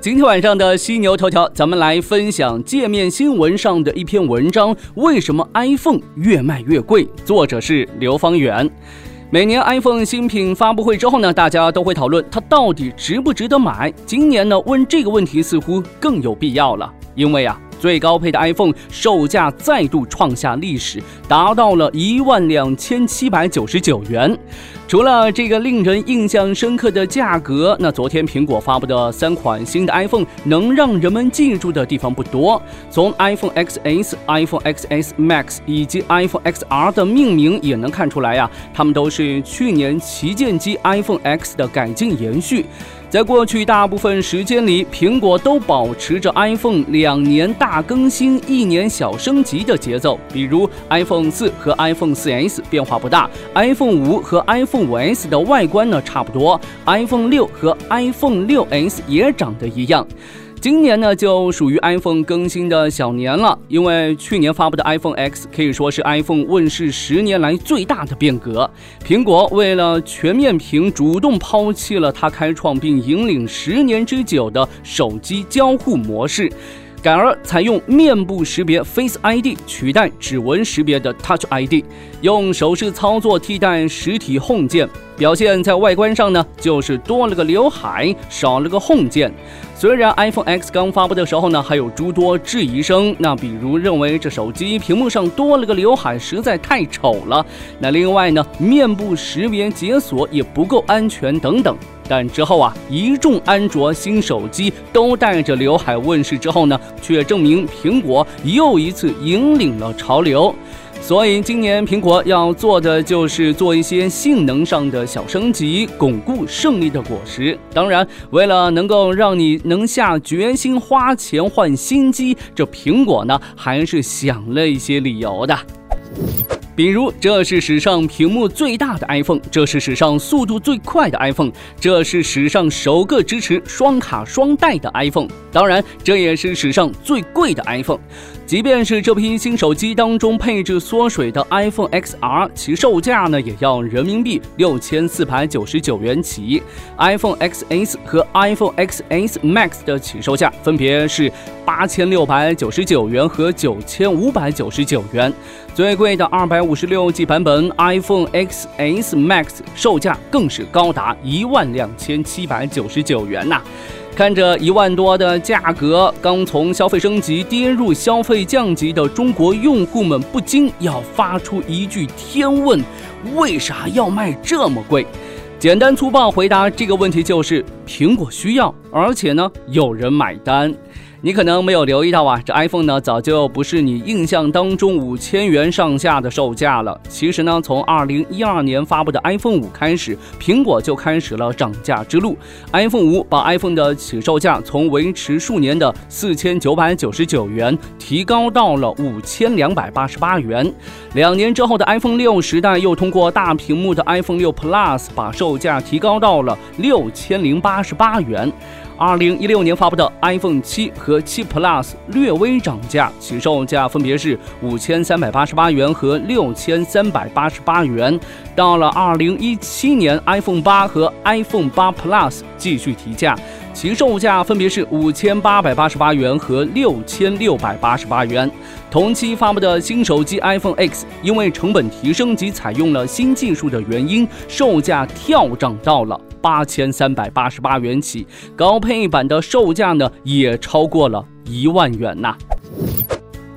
今天晚上的犀牛头条，咱们来分享界面新闻上的一篇文章：为什么 iPhone 越卖越贵？作者是刘方圆。每年 iPhone 新品发布会之后呢，大家都会讨论它到底值不值得买。今年呢，问这个问题似乎更有必要了，因为啊。最高配的 iPhone 售价再度创下历史，达到了一万两千七百九十九元。除了这个令人印象深刻的价格，那昨天苹果发布的三款新的 iPhone 能让人们记住的地方不多。从 iPhone XS、iPhone XS Max 以及 iPhone XR 的命名也能看出来呀，它们都是去年旗舰机 iPhone X 的改进延续。在过去大部分时间里，苹果都保持着 iPhone 两年大更新、一年小升级的节奏。比如 iPhone 四和 iPhone 四 S 变化不大，iPhone 五和 iPhone 五 S 的外观呢差不多，iPhone 六和 iPhone 六 S 也长得一样。今年呢，就属于 iPhone 更新的小年了，因为去年发布的 iPhone X 可以说是 iPhone 问世十年来最大的变革。苹果为了全面屏，主动抛弃了它开创并引领十年之久的手机交互模式。改而采用面部识别 Face ID 取代指纹识别的 Touch ID，用手势操作替代实体 Home 键。表现在外观上呢，就是多了个刘海，少了个 Home 键。虽然 iPhone X 刚发布的时候呢，还有诸多质疑声，那比如认为这手机屏幕上多了个刘海实在太丑了。那另外呢，面部识别解锁也不够安全等等。但之后啊，一众安卓新手机都带着刘海问世之后呢，却证明苹果又一次引领了潮流。所以今年苹果要做的就是做一些性能上的小升级，巩固胜利的果实。当然，为了能够让你能下决心花钱换新机，这苹果呢还是想了一些理由的。比如，这是史上屏幕最大的 iPhone，这是史上速度最快的 iPhone，这是史上首个支持双卡双待的 iPhone，当然，这也是史上最贵的 iPhone。即便是这批新手机当中配置缩水的 iPhone XR，其售价呢也要人民币六千四百九十九元起。iPhone XS 和 iPhone XS Max 的起售价分别是八千六百九十九元和九千五百九十九元。最贵的二百五五十六 G 版本 iPhone XS Max 售价更是高达一万两千七百九十九元呐！看着一万多的价格，刚从消费升级跌入消费降级的中国用户们不禁要发出一句天问：为啥要卖这么贵？简单粗暴回答这个问题就是：苹果需要，而且呢，有人买单。你可能没有留意到啊，这 iPhone 呢早就不是你印象当中五千元上下的售价了。其实呢，从二零一二年发布的 iPhone 五开始，苹果就开始了涨价之路。iPhone 五把 iPhone 的起售价从维持数年的四千九百九十九元提高到了五千两百八十八元。两年之后的 iPhone 六时代又通过大屏幕的 iPhone 六 Plus 把售价提高到了六千零八十八元。二零一六年发布的 iPhone 七和七 Plus 略微涨价，起售价分别是五千三百八十八元和六千三百八十八元。到了二零一七年，iPhone 八和 iPhone 八 Plus 继续提价，其售价分别是五千八百八十八元和六千六百八十八元。同期发布的新手机 iPhone X，因为成本提升及采用了新技术的原因，售价跳涨到了。八千三百八十八元起，高配版的售价呢也超过了一万元呐。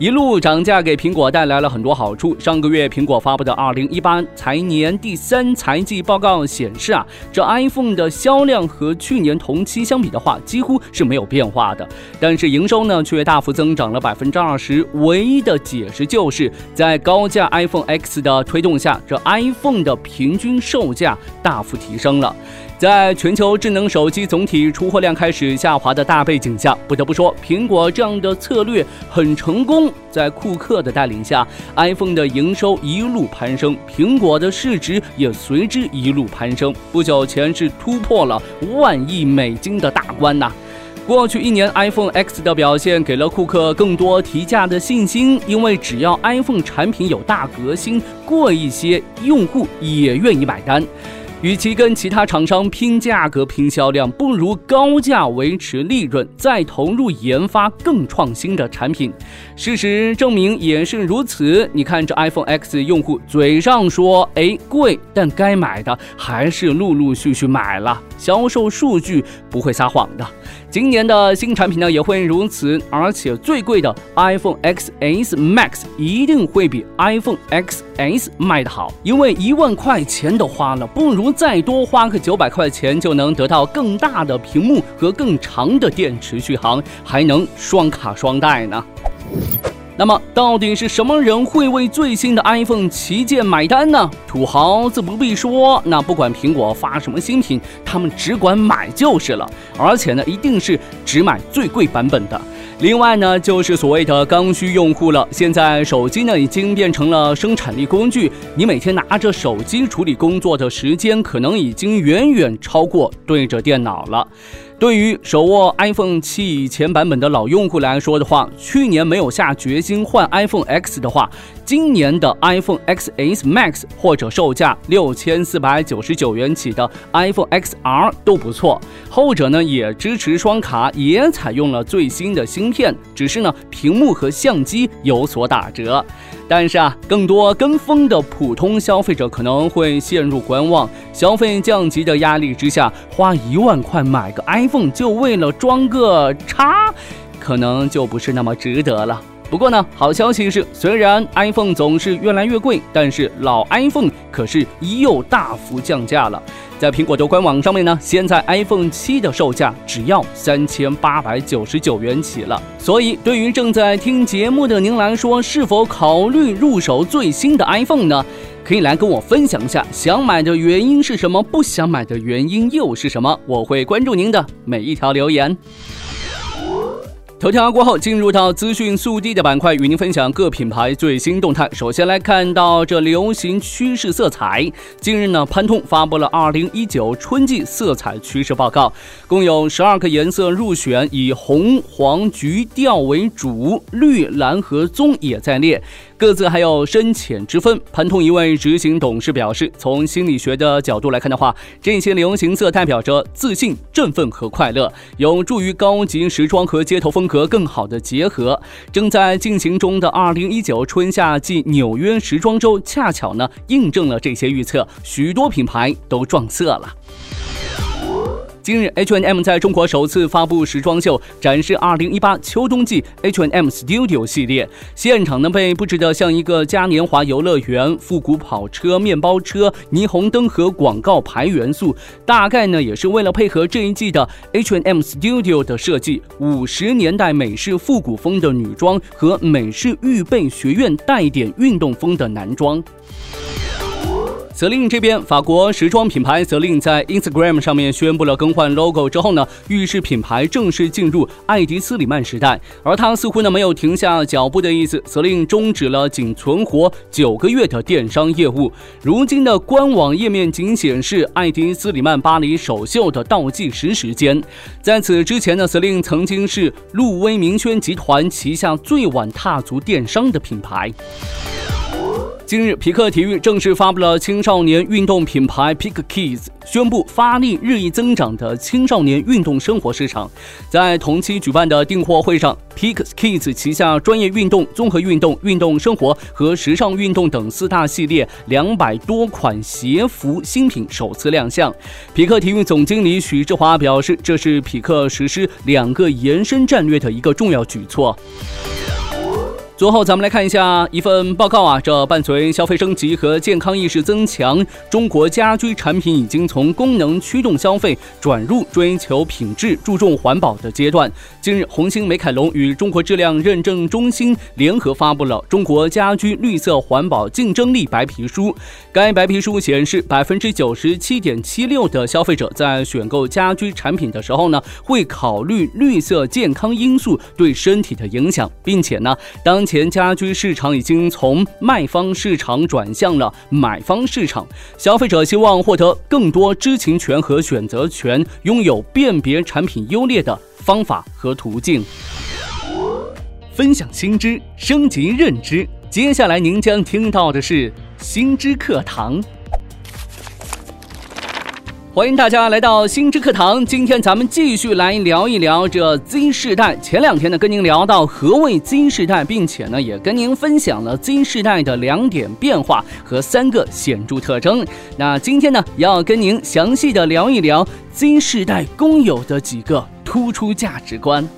一路涨价给苹果带来了很多好处。上个月苹果发布的二零一八财年第三财季报告显示啊，这 iPhone 的销量和去年同期相比的话，几乎是没有变化的。但是营收呢却大幅增长了百分之二十。唯一的解释就是在高价 iPhone X 的推动下，这 iPhone 的平均售价大幅提升了。在全球智能手机总体出货量开始下滑的大背景下，不得不说，苹果这样的策略很成功。在库克的带领下，iPhone 的营收一路攀升，苹果的市值也随之一路攀升。不久前是突破了万亿美金的大关呐！过去一年，iPhone X 的表现给了库克更多提价的信心，因为只要 iPhone 产品有大革新，贵一些，用户也愿意买单。与其跟其他厂商拼价格、拼销量，不如高价维持利润，再投入研发更创新的产品。事实证明也是如此。你看这 iPhone X 用户嘴上说哎贵，但该买的还是陆陆续续买了，销售数据不会撒谎的。今年的新产品呢也会如此，而且最贵的 iPhone XS Max 一定会比 iPhone XS 卖的好，因为一万块钱都花了，不如再多花个九百块钱就能得到更大的屏幕和更长的电池续航，还能双卡双待呢。那么，到底是什么人会为最新的 iPhone 旗舰买单呢？土豪自不必说，那不管苹果发什么新品，他们只管买就是了。而且呢，一定是只买最贵版本的。另外呢，就是所谓的刚需用户了。现在手机呢，已经变成了生产力工具，你每天拿着手机处理工作的时间，可能已经远远超过对着电脑了。对于手握 iPhone 七以前版本的老用户来说的话，去年没有下决心换 iPhone X 的话，今年的 iPhone XS Max 或者售价六千四百九十九元起的 iPhone XR 都不错。后者呢也支持双卡，也采用了最新的芯片，只是呢屏幕和相机有所打折。但是啊，更多跟风的普通消费者可能会陷入观望，消费降级的压力之下，花一万块买个 iPhone 就为了装个叉，可能就不是那么值得了。不过呢，好消息是，虽然 iPhone 总是越来越贵，但是老 iPhone 可是又大幅降价了。在苹果的官网上面呢，现在 iPhone 七的售价只要三千八百九十九元起了。所以，对于正在听节目的您来说，是否考虑入手最新的 iPhone 呢？可以来跟我分享一下，想买的原因是什么？不想买的原因又是什么？我会关注您的每一条留言。头条过后，进入到资讯速递的板块，与您分享各品牌最新动态。首先来看到这流行趋势色彩。近日呢，潘通发布了二零一九春季色彩趋势报告，共有十二个颜色入选，以红、黄、橘调为主，绿、蓝和棕也在列。各自还有深浅之分。盘通一位执行董事表示，从心理学的角度来看的话，这些流行色代表着自信、振奋和快乐，有助于高级时装和街头风格更好的结合。正在进行中的二零一九春夏季纽约时装周，恰巧呢印证了这些预测，许多品牌都撞色了。今日，H&M 在中国首次发布时装秀，展示2018秋冬季 H&M Studio 系列。现场呢被布置得像一个嘉年华游乐园，复古跑车、面包车、霓虹灯和广告牌元素，大概呢也是为了配合这一季的 H&M Studio 的设计，五十年代美式复古风的女装和美式预备学院带点运动风的男装。泽令这边，法国时装品牌泽令在 Instagram 上面宣布了更换 logo 之后呢，预示品牌正式进入爱迪斯里曼时代。而他似乎呢没有停下脚步的意思，泽令终止了仅存活九个月的电商业务。如今的官网页面仅显示爱迪斯里曼巴黎首秀的倒计时时间。在此之前呢，泽令曾经是路威明轩集团旗下最晚踏足电商的品牌。今日，匹克体育正式发布了青少年运动品牌 Pick Kids，宣布发力日益增长的青少年运动生活市场。在同期举办的订货会上，Pick Kids 旗下专业运动、综合运动、运动生活和时尚运动等四大系列两百多款鞋服新品首次亮相。匹克体育总经理许志华表示，这是匹克实施两个延伸战略的一个重要举措。最后，咱们来看一下一份报告啊。这伴随消费升级和健康意识增强，中国家居产品已经从功能驱动消费转入追求品质、注重环保的阶段。近日，红星美凯龙与中国质量认证中心联合发布了《中国家居绿色环保竞争力白皮书》。该白皮书显示，百分之九十七点七六的消费者在选购家居产品的时候呢，会考虑绿色健康因素对身体的影响，并且呢，当前家居市场已经从卖方市场转向了买方市场，消费者希望获得更多知情权和选择权，拥有辨别产品优劣的方法和途径。分享新知，升级认知。接下来您将听到的是新知课堂。欢迎大家来到新知课堂。今天咱们继续来聊一聊这 Z 世代。前两天呢，跟您聊到何谓 Z 世代，并且呢，也跟您分享了 Z 世代的两点变化和三个显著特征。那今天呢，要跟您详细的聊一聊 Z 世代共有的几个突出价值观。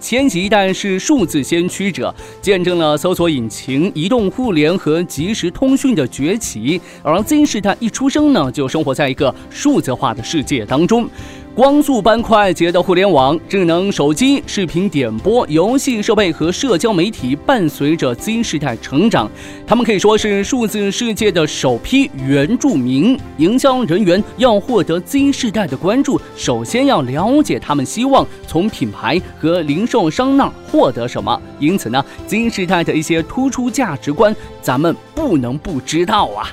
千禧一代是数字先驱者，见证了搜索引擎、移动互联和即时通讯的崛起。而 Z 世代一出生呢，就生活在一个数字化的世界当中。光速般快捷的互联网、智能手机、视频点播、游戏设备和社交媒体伴随着 Z 世代成长，他们可以说是数字世界的首批原住民。营销人员要获得 Z 世代的关注，首先要了解他们希望从品牌和零售商那获得什么。因此呢，Z 世代的一些突出价值观，咱们不能不知道啊。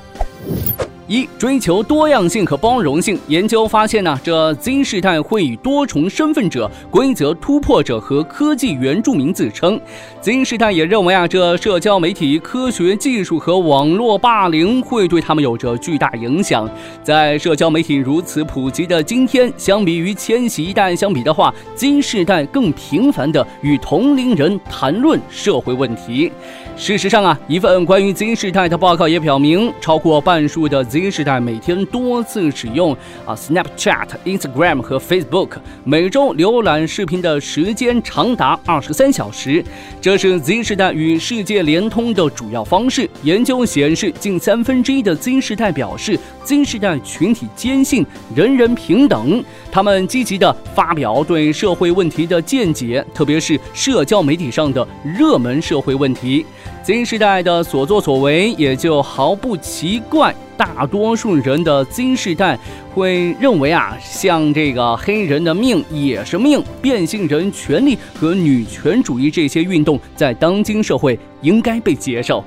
一追求多样性和包容性。研究发现呢，这 Z 世代会以多重身份者、规则突破者和科技原住民自称。Z 世代也认为啊，这社交媒体、科学技术和网络霸凌会对他们有着巨大影响。在社交媒体如此普及的今天，相比于千禧一代相比的话，Z 世代更频繁地与同龄人谈论社会问题。事实上啊，一份关于 Z 世代的报告也表明，超过半数的 Z Z 时代每天多次使用啊 Snapchat、Instagram 和 Facebook，每周浏览视频的时间长达二十三小时。这是 Z 时代与世界联通的主要方式。研究显示，近三分之一的 Z 时代表示，Z 时代群体坚信人人平等。他们积极地发表对社会问题的见解，特别是社交媒体上的热门社会问题。Z 时代的所作所为也就毫不奇怪。大多数人的 Z 世代会认为啊，像这个黑人的命也是命、变性人权利和女权主义这些运动，在当今社会应该被接受。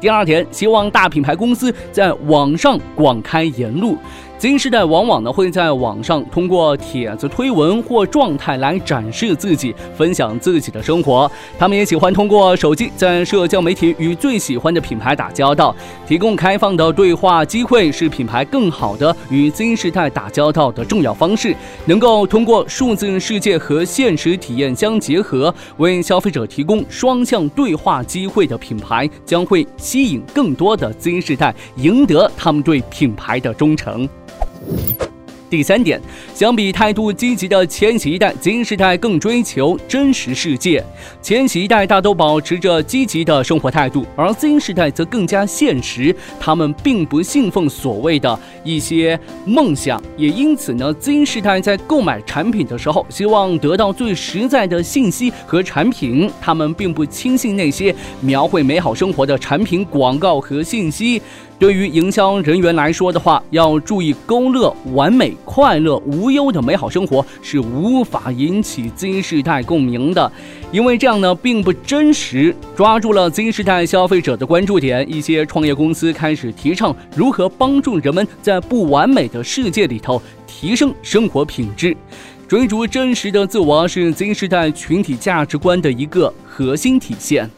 第二点，希望大品牌公司在网上广开言路。Z 世代往往呢会在网上通过帖子、推文或状态来展示自己、分享自己的生活。他们也喜欢通过手机在社交媒体与最喜欢的品牌打交道。提供开放的对话机会是品牌更好的与 Z 世代打交道的重要方式。能够通过数字世界和现实体验相结合，为消费者提供双向对话机会的品牌，将会吸引更多的 Z 世代，赢得他们对品牌的忠诚。you 第三点，相比态度积极的千禧一代，Z 世代更追求真实世界。千禧一代大都保持着积极的生活态度，而 Z 世代则更加现实。他们并不信奉所谓的一些梦想，也因此呢，Z 世代在购买产品的时候，希望得到最实在的信息和产品。他们并不轻信那些描绘美好生活的产品广告和信息。对于营销人员来说的话，要注意勾勒完美、快乐、无忧的美好生活是无法引起 Z 世代共鸣的，因为这样呢并不真实。抓住了 Z 世代消费者的关注点，一些创业公司开始提倡如何帮助人们在不完美的世界里头提升生活品质。追逐真实的自我是 Z 世代群体价值观的一个核心体现。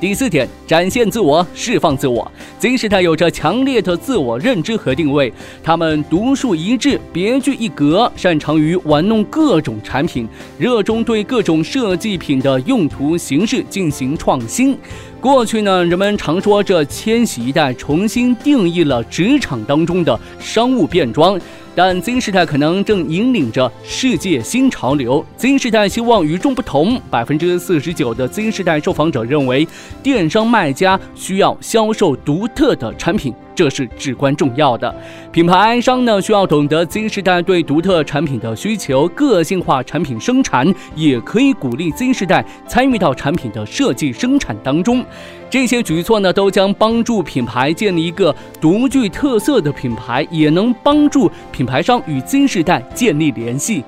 第四点，展现自我，释放自我。Z 世代有着强烈的自我认知和定位，他们独树一帜，别具一格，擅长于玩弄各种产品，热衷对各种设计品的用途形式进行创新。过去呢，人们常说这千禧一代重新定义了职场当中的商务便装。但 Z 时代可能正引领着世界新潮流。Z 时代希望与众不同。百分之四十九的 Z 时代受访者认为，电商卖家需要销售独特的产品。这是至关重要的。品牌商呢，需要懂得 Z 时代对独特产品的需求，个性化产品生产，也可以鼓励 Z 时代参与到产品的设计生产当中。这些举措呢，都将帮助品牌建立一个独具特色的品牌，也能帮助品牌商与 Z 时代建立联系。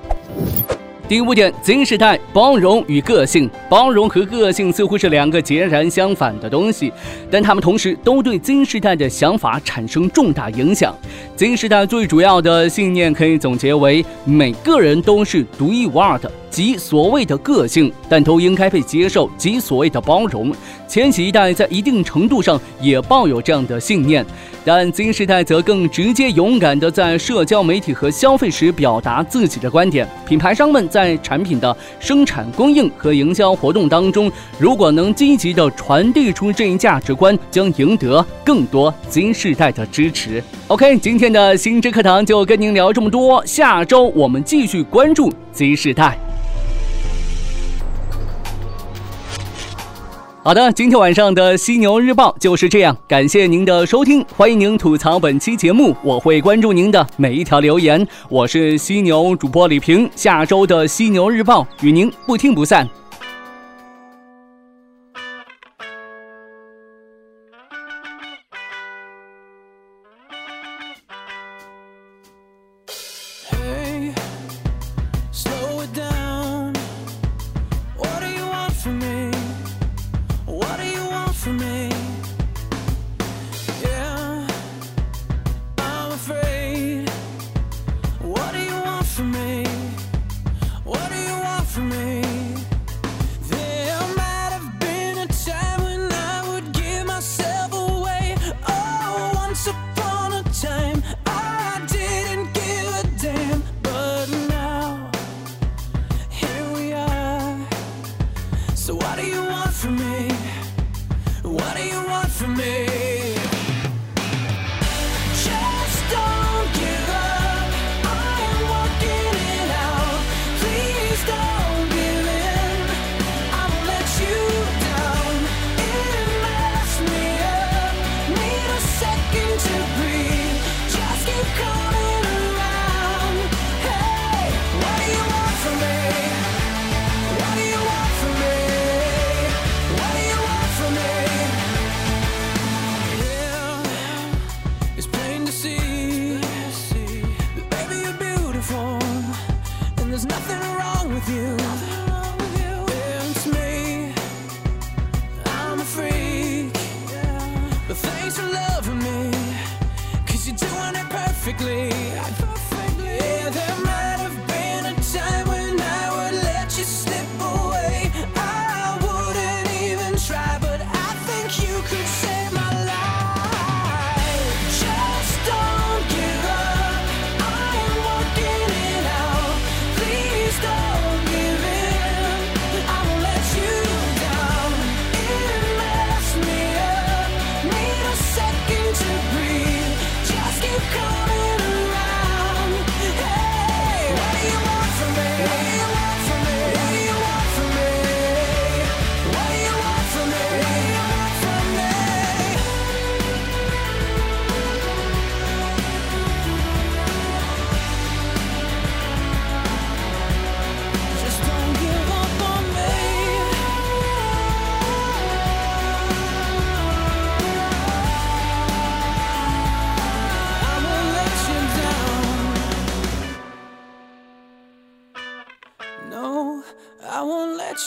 第五点金时代包容与个性。包容和个性似乎是两个截然相反的东西，但他们同时都对金时代的想法产生重大影响。金时代最主要的信念可以总结为：每个人都是独一无二的。及所谓的个性，但都应该被接受及所谓的包容。千禧一代在一定程度上也抱有这样的信念，但 Z 世代则更直接勇敢地在社交媒体和消费时表达自己的观点。品牌商们在产品的生产、供应和营销活动当中，如果能积极地传递出这一价值观，将赢得更多 Z 世代的支持。OK，今天的新知课堂就跟您聊这么多，下周我们继续关注 Z 世代。好的，今天晚上的犀牛日报就是这样，感谢您的收听，欢迎您吐槽本期节目，我会关注您的每一条留言。我是犀牛主播李平，下周的犀牛日报与您不听不散。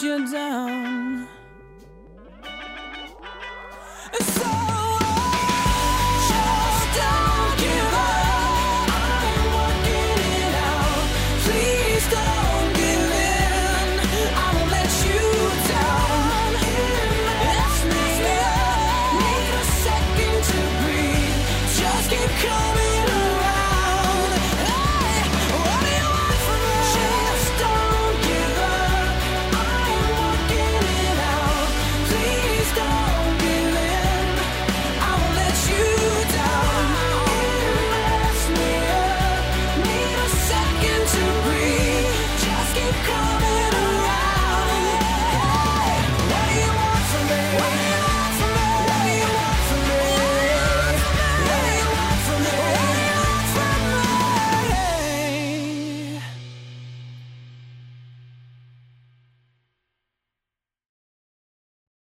You down.